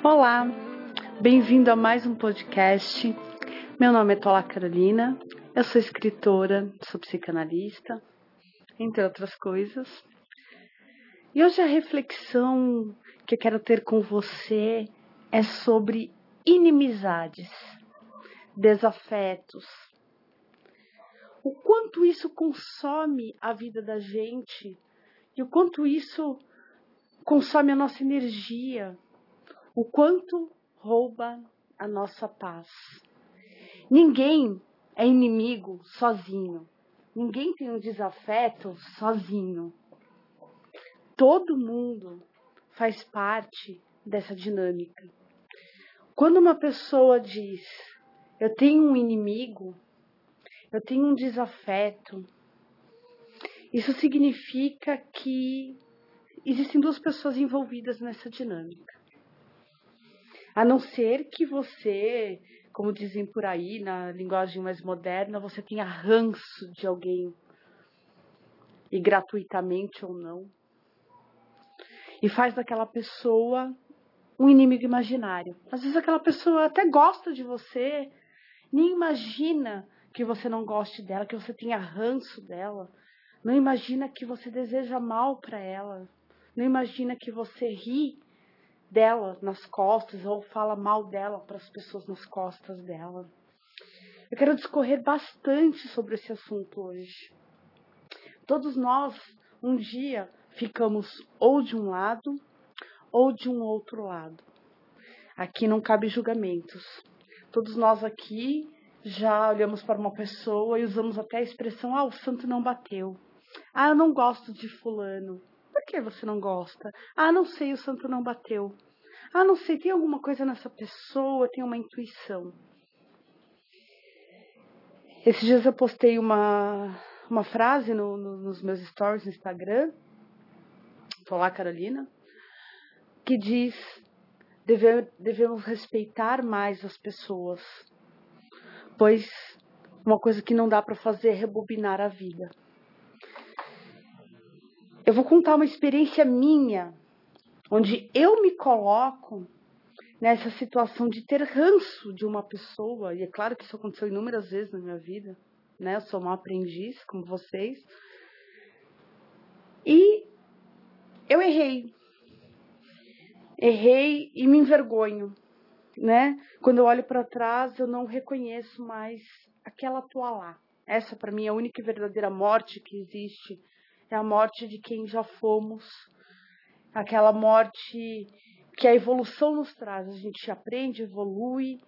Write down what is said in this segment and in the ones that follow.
Olá, bem-vindo a mais um podcast. Meu nome é Tola Carolina, eu sou escritora, sou psicanalista, entre outras coisas. E hoje a reflexão que eu quero ter com você é sobre inimizades, desafetos. O quanto isso consome a vida da gente e o quanto isso consome a nossa energia, o quanto rouba a nossa paz. Ninguém é inimigo sozinho. Ninguém tem um desafeto sozinho. Todo mundo faz parte dessa dinâmica. Quando uma pessoa diz, eu tenho um inimigo, eu tenho um desafeto, isso significa que existem duas pessoas envolvidas nessa dinâmica. A não ser que você, como dizem por aí, na linguagem mais moderna, você tenha ranço de alguém, e gratuitamente ou não, e faz daquela pessoa um inimigo imaginário. Às vezes aquela pessoa até gosta de você, nem imagina que você não goste dela, que você tenha ranço dela, não imagina que você deseja mal para ela, não imagina que você ri dela nas costas ou fala mal dela para as pessoas nas costas dela. Eu quero discorrer bastante sobre esse assunto hoje. Todos nós, um dia, ficamos ou de um lado ou de um outro lado. Aqui não cabe julgamentos. Todos nós aqui já olhamos para uma pessoa e usamos até a expressão: ah, o santo não bateu. Ah, eu não gosto de Fulano. Que você não gosta? Ah, não sei, o santo não bateu. Ah, não sei, tem alguma coisa nessa pessoa, tem uma intuição. Esses dias eu postei uma, uma frase no, no, nos meus stories no Instagram. Tô lá, Carolina. Que diz: deve, devemos respeitar mais as pessoas. Pois uma coisa que não dá para fazer é rebobinar a vida. Eu vou contar uma experiência minha, onde eu me coloco nessa situação de ter ranço de uma pessoa, e é claro que isso aconteceu inúmeras vezes na minha vida, né? Eu sou uma aprendiz, como vocês. E eu errei. Errei e me envergonho, né? Quando eu olho para trás, eu não reconheço mais aquela tua lá. Essa para mim é a única e verdadeira morte que existe é a morte de quem já fomos, aquela morte que a evolução nos traz. A gente aprende, evolui,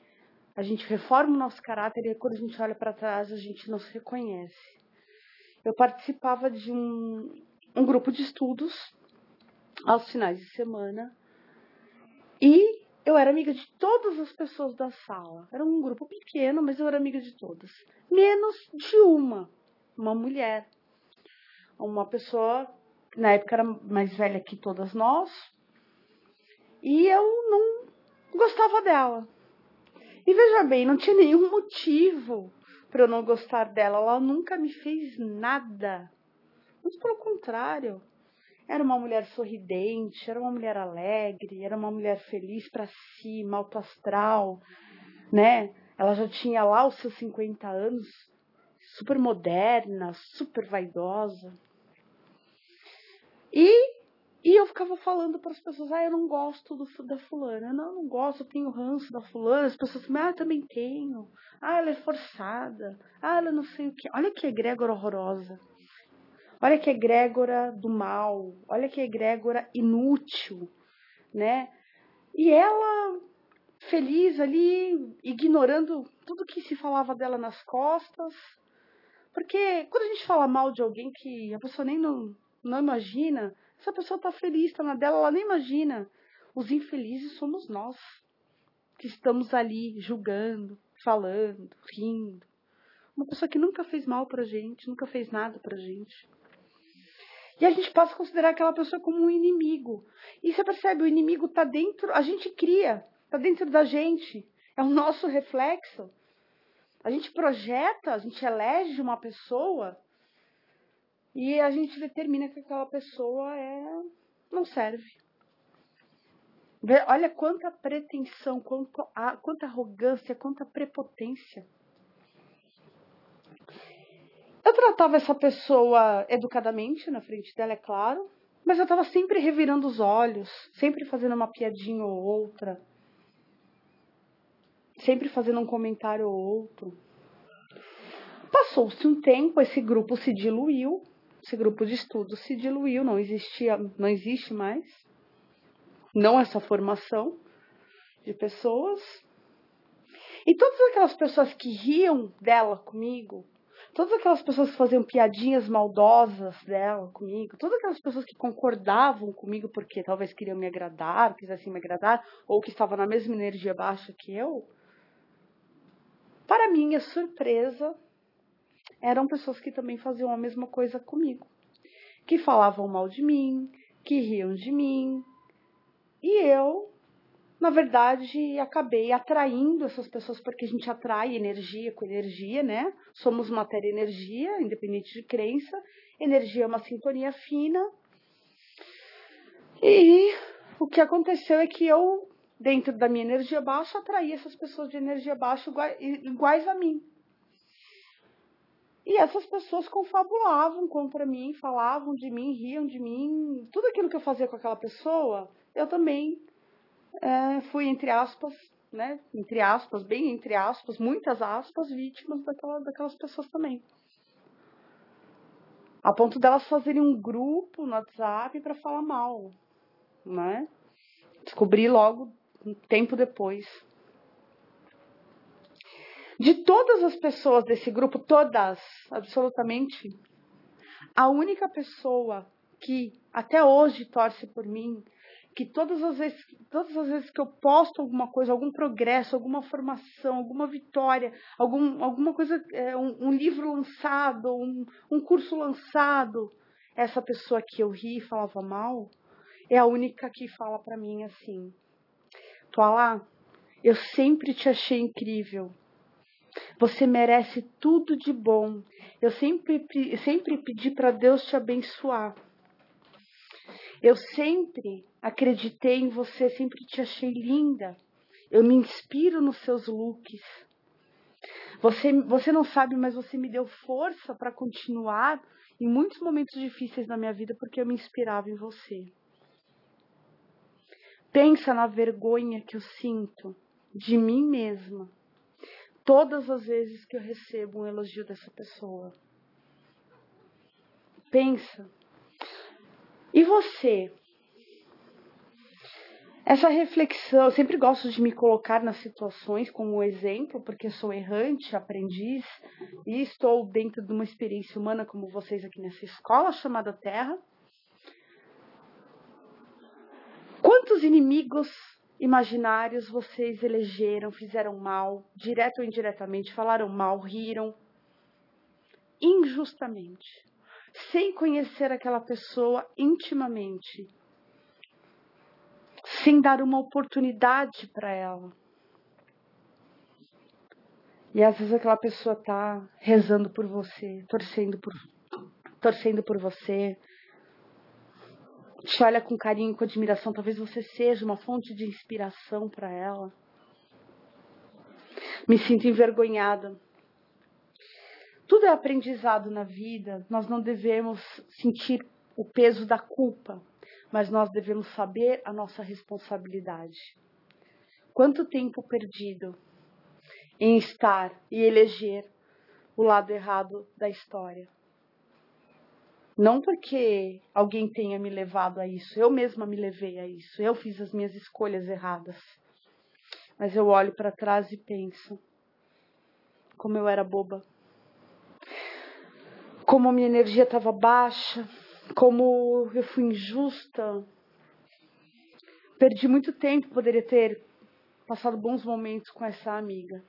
a gente reforma o nosso caráter e quando a gente olha para trás a gente não se reconhece. Eu participava de um, um grupo de estudos aos finais de semana e eu era amiga de todas as pessoas da sala. Era um grupo pequeno, mas eu era amiga de todas, menos de uma, uma mulher uma pessoa na época era mais velha que todas nós, e eu não gostava dela. E veja bem, não tinha nenhum motivo para eu não gostar dela. Ela nunca me fez nada. Muito pelo contrário. Era uma mulher sorridente, era uma mulher alegre, era uma mulher feliz para cima, alto astral, né? Ela já tinha lá os seus 50 anos, super moderna, super vaidosa. E, e eu ficava falando para as pessoas, ah, eu não gosto do, da fulana. Não, eu não gosto, eu tenho ranço da fulana. As pessoas assim, ah, eu também tenho. Ah, ela é forçada. Ah, ela não sei o que. Olha que egrégora horrorosa. Olha que egrégora do mal. Olha que egrégora inútil, né? E ela feliz ali, ignorando tudo que se falava dela nas costas. Porque quando a gente fala mal de alguém que a pessoa nem não, não imagina. Essa pessoa está feliz, está na dela, ela nem imagina. Os infelizes somos nós, que estamos ali julgando, falando, rindo. Uma pessoa que nunca fez mal pra gente, nunca fez nada pra gente. E a gente passa a considerar aquela pessoa como um inimigo. E você percebe, o inimigo está dentro, a gente cria, está dentro da gente. É o nosso reflexo. A gente projeta, a gente elege uma pessoa e a gente determina que aquela pessoa é não serve. Olha quanta pretensão, quanta arrogância, quanta prepotência. Eu tratava essa pessoa educadamente na frente dela, é claro, mas eu estava sempre revirando os olhos, sempre fazendo uma piadinha ou outra, sempre fazendo um comentário ou outro. Passou-se um tempo, esse grupo se diluiu, esse grupo de estudo se diluiu, não existia, não existe mais, não essa formação de pessoas. E todas aquelas pessoas que riam dela comigo, todas aquelas pessoas que faziam piadinhas maldosas dela comigo, todas aquelas pessoas que concordavam comigo porque talvez queriam me agradar, quisessem me agradar, ou que estavam na mesma energia baixa que eu, para minha surpresa, eram pessoas que também faziam a mesma coisa comigo. Que falavam mal de mim, que riam de mim. E eu, na verdade, acabei atraindo essas pessoas porque a gente atrai energia com energia, né? Somos matéria e energia, independente de crença. Energia é uma sintonia fina. E o que aconteceu é que eu, dentro da minha energia baixa, atraí essas pessoas de energia baixa iguais a mim. E essas pessoas confabulavam contra mim, falavam de mim, riam de mim. Tudo aquilo que eu fazia com aquela pessoa, eu também é, fui, entre aspas, né? Entre aspas, bem entre aspas, muitas aspas, vítimas daquela, daquelas pessoas também. A ponto delas fazerem um grupo no WhatsApp para falar mal, né? Descobri logo um tempo depois. De todas as pessoas desse grupo, todas, absolutamente, a única pessoa que até hoje torce por mim, que todas as vezes, todas as vezes que eu posto alguma coisa, algum progresso, alguma formação, alguma vitória, algum, alguma coisa, é, um, um, livro lançado, um, um curso lançado, essa pessoa que eu ri e falava mal, é a única que fala para mim assim: Toalá, eu sempre te achei incrível. Você merece tudo de bom. Eu sempre, sempre pedi para Deus te abençoar. Eu sempre acreditei em você, sempre te achei linda. Eu me inspiro nos seus looks. Você, você não sabe, mas você me deu força para continuar em muitos momentos difíceis na minha vida porque eu me inspirava em você. Pensa na vergonha que eu sinto de mim mesma todas as vezes que eu recebo um elogio dessa pessoa. Pensa. E você? Essa reflexão, eu sempre gosto de me colocar nas situações como exemplo, porque sou errante, aprendiz, e estou dentro de uma experiência humana como vocês aqui nessa escola chamada Terra. Quantos inimigos imaginários vocês elegeram, fizeram mal, direto ou indiretamente, falaram mal, riram, injustamente, sem conhecer aquela pessoa intimamente, sem dar uma oportunidade para ela. E às vezes aquela pessoa tá rezando por você, torcendo por, torcendo por você, te olha com carinho, com admiração, talvez você seja uma fonte de inspiração para ela. Me sinto envergonhada. Tudo é aprendizado na vida, nós não devemos sentir o peso da culpa, mas nós devemos saber a nossa responsabilidade. Quanto tempo perdido em estar e eleger o lado errado da história. Não porque alguém tenha me levado a isso, eu mesma me levei a isso, eu fiz as minhas escolhas erradas. Mas eu olho para trás e penso como eu era boba. Como a minha energia estava baixa, como eu fui injusta. Perdi muito tempo, poderia ter passado bons momentos com essa amiga,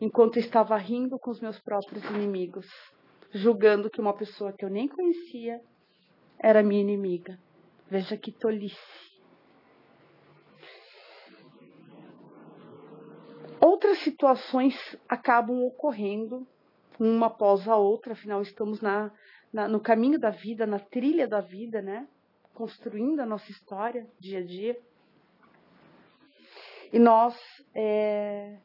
enquanto estava rindo com os meus próprios inimigos julgando que uma pessoa que eu nem conhecia era minha inimiga. Veja que tolice. Outras situações acabam ocorrendo uma após a outra, afinal estamos na, na, no caminho da vida, na trilha da vida, né? Construindo a nossa história dia a dia. E nós é,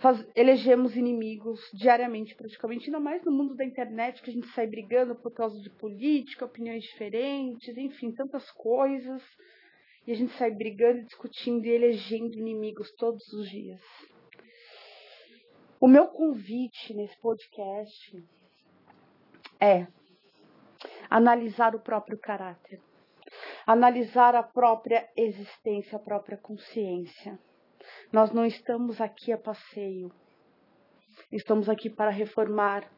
faz, elegemos inimigos diariamente, praticamente, ainda mais no mundo da internet, que a gente sai brigando por causa de política, opiniões diferentes, enfim, tantas coisas. E a gente sai brigando, discutindo e elegendo inimigos todos os dias. O meu convite nesse podcast é analisar o próprio caráter, analisar a própria existência, a própria consciência. Nós não estamos aqui a passeio, estamos aqui para reformar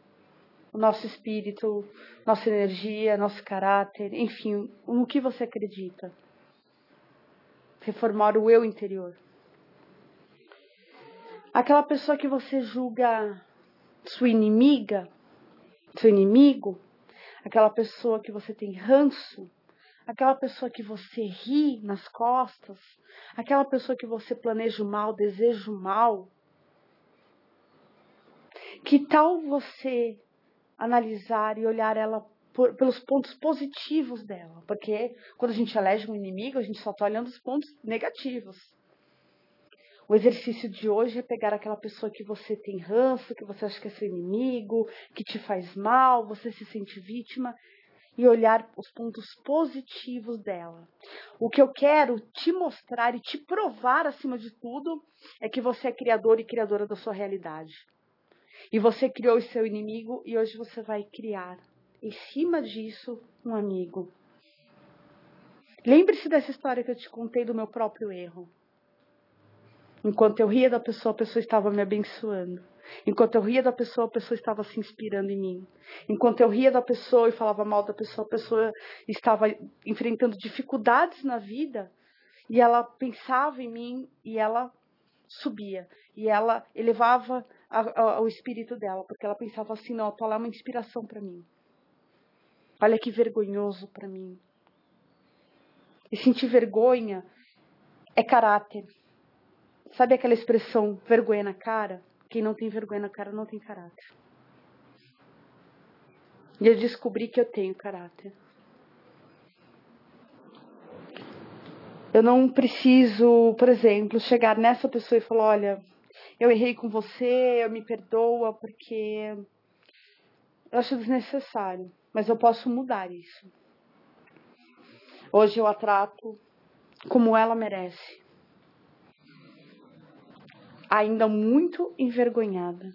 o nosso espírito, nossa energia, nosso caráter, enfim, no que você acredita. Reformar o eu interior. Aquela pessoa que você julga sua inimiga, seu inimigo, aquela pessoa que você tem ranço, aquela pessoa que você ri nas costas, aquela pessoa que você planeja o mal, deseja o mal. Que tal você analisar e olhar ela por, pelos pontos positivos dela? Porque quando a gente elege um inimigo, a gente só está olhando os pontos negativos. O exercício de hoje é pegar aquela pessoa que você tem ranço, que você acha que é seu inimigo, que te faz mal, você se sente vítima e olhar os pontos positivos dela. O que eu quero te mostrar e te provar acima de tudo é que você é criador e criadora da sua realidade. E você criou o seu inimigo e hoje você vai criar em cima disso um amigo. Lembre-se dessa história que eu te contei do meu próprio erro. Enquanto eu ria da pessoa, a pessoa estava me abençoando. Enquanto eu ria da pessoa, a pessoa estava se inspirando em mim. Enquanto eu ria da pessoa e falava mal da pessoa, a pessoa estava enfrentando dificuldades na vida e ela pensava em mim e ela subia. E ela elevava a, a, o espírito dela, porque ela pensava assim: não, a tua é uma inspiração para mim. Olha que vergonhoso para mim. E sentir vergonha é caráter. Sabe aquela expressão vergonha na cara? Quem não tem vergonha na cara não tem caráter. E eu descobri que eu tenho caráter. Eu não preciso, por exemplo, chegar nessa pessoa e falar: olha, eu errei com você, eu me perdoa, porque eu acho desnecessário. Mas eu posso mudar isso. Hoje eu a trato como ela merece ainda muito envergonhada.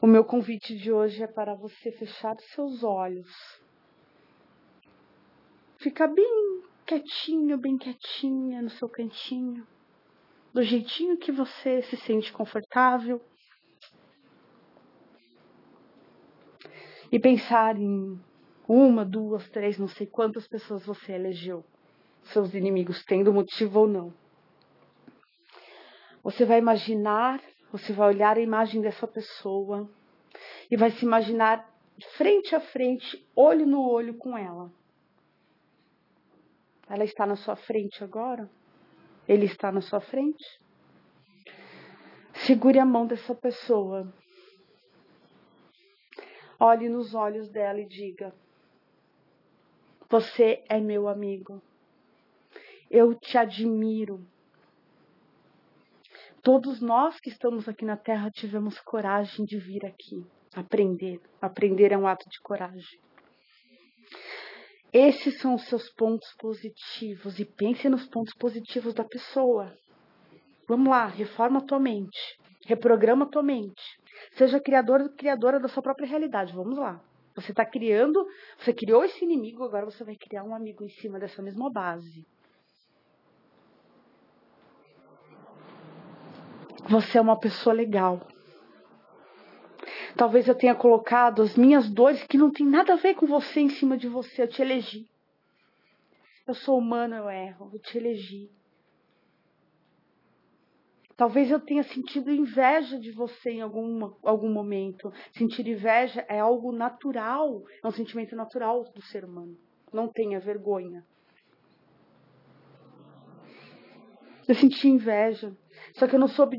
O meu convite de hoje é para você fechar seus olhos. Ficar bem quietinho, bem quietinha no seu cantinho, do jeitinho que você se sente confortável. E pensar em uma, duas, três, não sei quantas pessoas você elegeu, seus inimigos, tendo motivo ou não. Você vai imaginar, você vai olhar a imagem dessa pessoa e vai se imaginar frente a frente, olho no olho com ela. Ela está na sua frente agora? Ele está na sua frente? Segure a mão dessa pessoa. Olhe nos olhos dela e diga: Você é meu amigo. Eu te admiro. Todos nós que estamos aqui na Terra tivemos coragem de vir aqui aprender. Aprender é um ato de coragem. Esses são os seus pontos positivos e pense nos pontos positivos da pessoa. Vamos lá, reforma tua mente, reprograma tua mente. Seja criador criadora da sua própria realidade. Vamos lá. Você está criando, você criou esse inimigo, agora você vai criar um amigo em cima dessa mesma base. Você é uma pessoa legal. Talvez eu tenha colocado as minhas dores que não tem nada a ver com você em cima de você. Eu te elegi. Eu sou humana, eu erro. Eu te elegi. Talvez eu tenha sentido inveja de você em algum, algum momento. Sentir inveja é algo natural, é um sentimento natural do ser humano. Não tenha vergonha. Eu senti inveja. Só que eu não soube,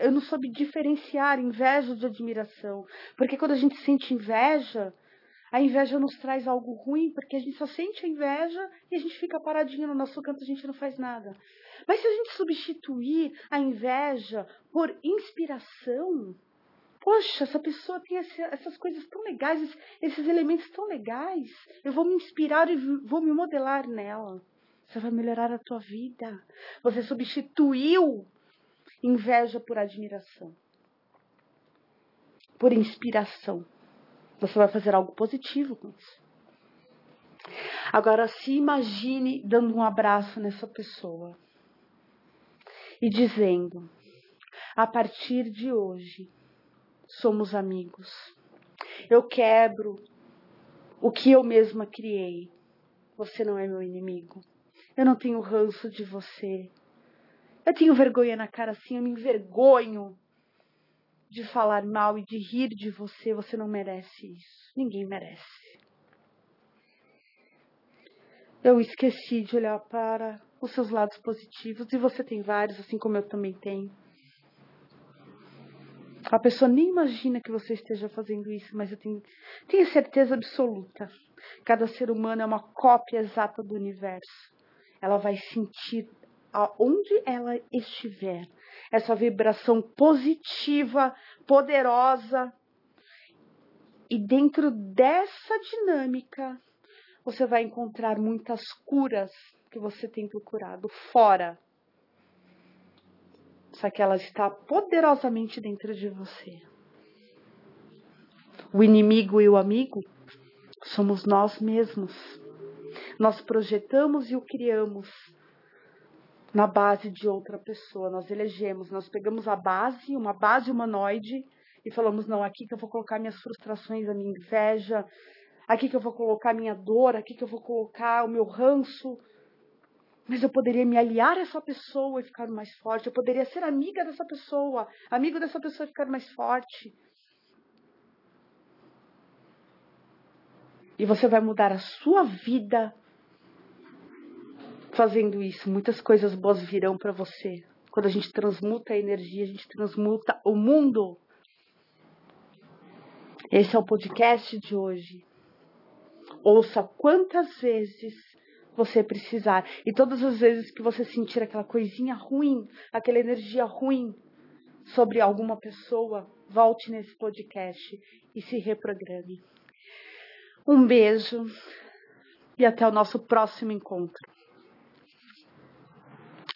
eu não soube diferenciar inveja de admiração. Porque quando a gente sente inveja, A inveja nos traz algo ruim, porque a gente só sente a inveja e a gente fica paradinho no nosso canto, a gente não faz nada. Mas se a gente substituir a inveja por inspiração, poxa, essa pessoa tem essas coisas tão legais, esses elementos tão legais, eu vou me inspirar e vou me modelar nela. Você vai melhorar a tua vida. Você substituiu inveja por admiração, por inspiração. Você vai fazer algo positivo com isso. Agora, se imagine dando um abraço nessa pessoa e dizendo: a partir de hoje, somos amigos. Eu quebro o que eu mesma criei. Você não é meu inimigo. Eu não tenho ranço de você. Eu tenho vergonha na cara assim, eu me envergonho de falar mal e de rir de você. Você não merece isso. Ninguém merece. Eu esqueci de olhar para os seus lados positivos e você tem vários, assim como eu também tenho. A pessoa nem imagina que você esteja fazendo isso, mas eu tenho, tenho certeza absoluta. Cada ser humano é uma cópia exata do universo. Ela vai sentir aonde ela estiver essa vibração positiva, poderosa. E dentro dessa dinâmica, você vai encontrar muitas curas que você tem procurado fora. Só que ela está poderosamente dentro de você. O inimigo e o amigo somos nós mesmos. Nós projetamos e o criamos na base de outra pessoa. Nós elegemos, nós pegamos a base, uma base humanoide, e falamos: não, aqui que eu vou colocar minhas frustrações, a minha inveja, aqui que eu vou colocar minha dor, aqui que eu vou colocar o meu ranço. Mas eu poderia me aliar a essa pessoa e ficar mais forte. Eu poderia ser amiga dessa pessoa, amigo dessa pessoa e ficar mais forte. E você vai mudar a sua vida fazendo isso. Muitas coisas boas virão para você. Quando a gente transmuta a energia, a gente transmuta o mundo. Esse é o podcast de hoje. Ouça quantas vezes você precisar. E todas as vezes que você sentir aquela coisinha ruim, aquela energia ruim sobre alguma pessoa, volte nesse podcast e se reprograme. Um beijo e até o nosso próximo encontro.